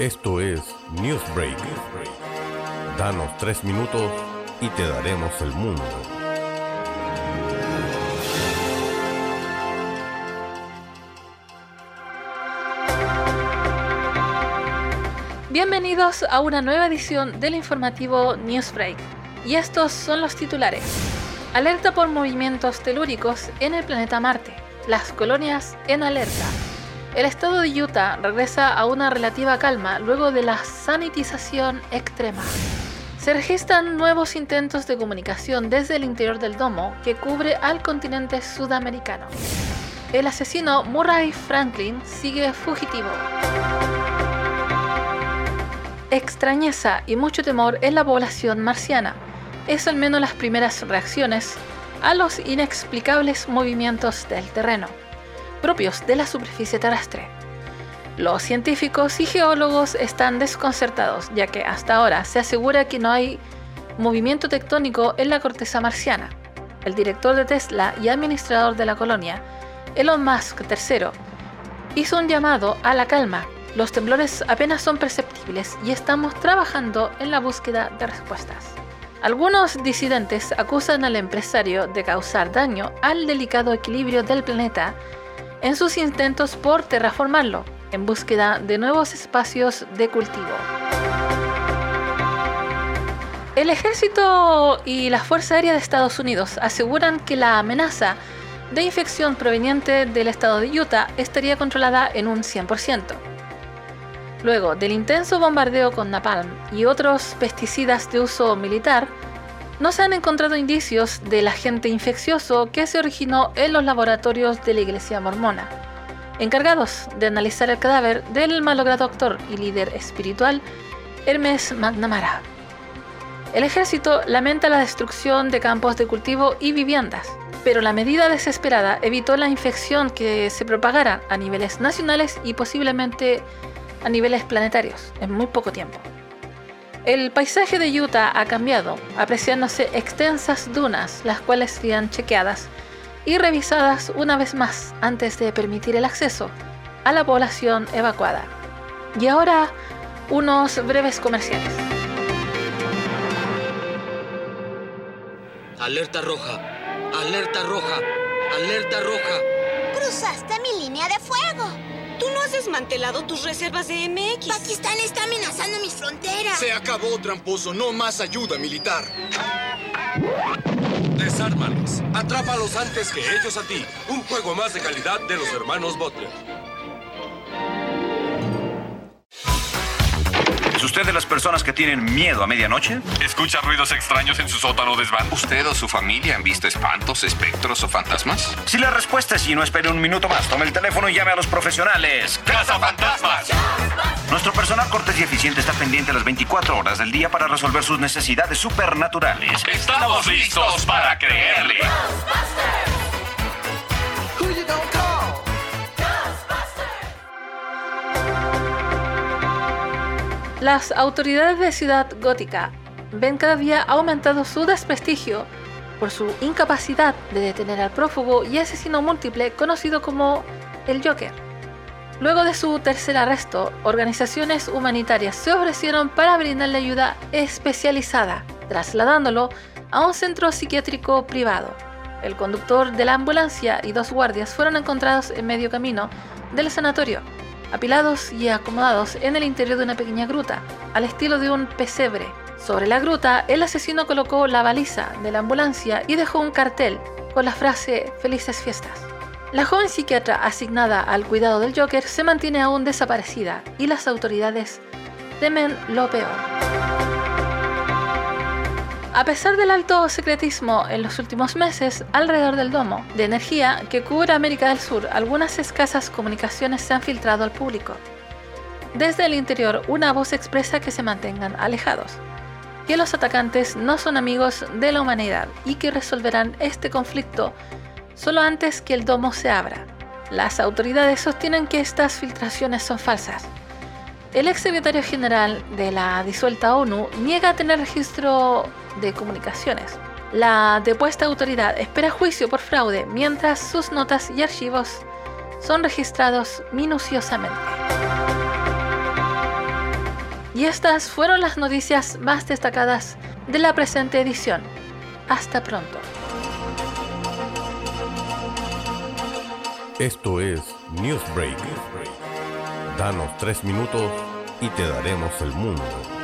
Esto es Newsbreak. Danos tres minutos y te daremos el mundo. Bienvenidos a una nueva edición del informativo Newsbreak. Y estos son los titulares. Alerta por movimientos telúricos en el planeta Marte. Las colonias en alerta. El estado de Utah regresa a una relativa calma luego de la sanitización extrema. Se registran nuevos intentos de comunicación desde el interior del domo que cubre al continente sudamericano. El asesino Murray Franklin sigue fugitivo. Extrañeza y mucho temor en la población marciana. Es al menos las primeras reacciones a los inexplicables movimientos del terreno, propios de la superficie terrestre. Los científicos y geólogos están desconcertados, ya que hasta ahora se asegura que no hay movimiento tectónico en la corteza marciana. El director de Tesla y administrador de la colonia, Elon Musk III, hizo un llamado a la calma. Los temblores apenas son perceptibles y estamos trabajando en la búsqueda de respuestas. Algunos disidentes acusan al empresario de causar daño al delicado equilibrio del planeta en sus intentos por terraformarlo, en búsqueda de nuevos espacios de cultivo. El ejército y la Fuerza Aérea de Estados Unidos aseguran que la amenaza de infección proveniente del estado de Utah estaría controlada en un 100%. Luego del intenso bombardeo con napalm y otros pesticidas de uso militar, no se han encontrado indicios del agente infeccioso que se originó en los laboratorios de la Iglesia Mormona, encargados de analizar el cadáver del malogrado actor y líder espiritual Hermes McNamara. El ejército lamenta la destrucción de campos de cultivo y viviendas, pero la medida desesperada evitó la infección que se propagara a niveles nacionales y posiblemente a niveles planetarios en muy poco tiempo. El paisaje de Utah ha cambiado, apreciándose extensas dunas, las cuales serían chequeadas y revisadas una vez más antes de permitir el acceso a la población evacuada. Y ahora, unos breves comerciales. Alerta roja, alerta roja, alerta roja. Cruzaste mi línea de fuego. Tú no has desmantelado tus reservas de MX. Pakistán está amenazando mis fronteras. Se acabó, tramposo. No más ayuda militar. Desármalos. Atrápalos antes que ellos a ti. Un juego más de calidad de los hermanos Butler. Usted de las personas que tienen miedo a medianoche? ¿Escucha ruidos extraños en su sótano desván? ¿Usted o su familia han visto espantos, espectros o fantasmas? Si la respuesta es sí, no espere un minuto más. Tome el teléfono y llame a los profesionales. ¡Casa Fantasmas! Nuestro personal cortés y eficiente está pendiente las 24 horas del día para resolver sus necesidades supernaturales. ¡Estamos listos para creerle! Las autoridades de Ciudad Gótica ven cada día aumentado su desprestigio por su incapacidad de detener al prófugo y asesino múltiple conocido como el Joker. Luego de su tercer arresto, organizaciones humanitarias se ofrecieron para brindarle ayuda especializada, trasladándolo a un centro psiquiátrico privado. El conductor de la ambulancia y dos guardias fueron encontrados en medio camino del sanatorio, apilados y acomodados en el interior de una pequeña gruta, al estilo de un pesebre. Sobre la gruta, el asesino colocó la baliza de la ambulancia y dejó un cartel con la frase Felices fiestas. La joven psiquiatra asignada al cuidado del Joker se mantiene aún desaparecida y las autoridades temen lo peor. A pesar del alto secretismo en los últimos meses alrededor del domo de energía que cubre América del Sur, algunas escasas comunicaciones se han filtrado al público. Desde el interior, una voz expresa que se mantengan alejados, que los atacantes no son amigos de la humanidad y que resolverán este conflicto solo antes que el domo se abra. Las autoridades sostienen que estas filtraciones son falsas. El ex secretario general de la disuelta ONU niega tener registro de comunicaciones. La depuesta autoridad espera juicio por fraude mientras sus notas y archivos son registrados minuciosamente. Y estas fueron las noticias más destacadas de la presente edición. Hasta pronto. Esto es Newsbreak. Danos tres minutos y te daremos el mundo.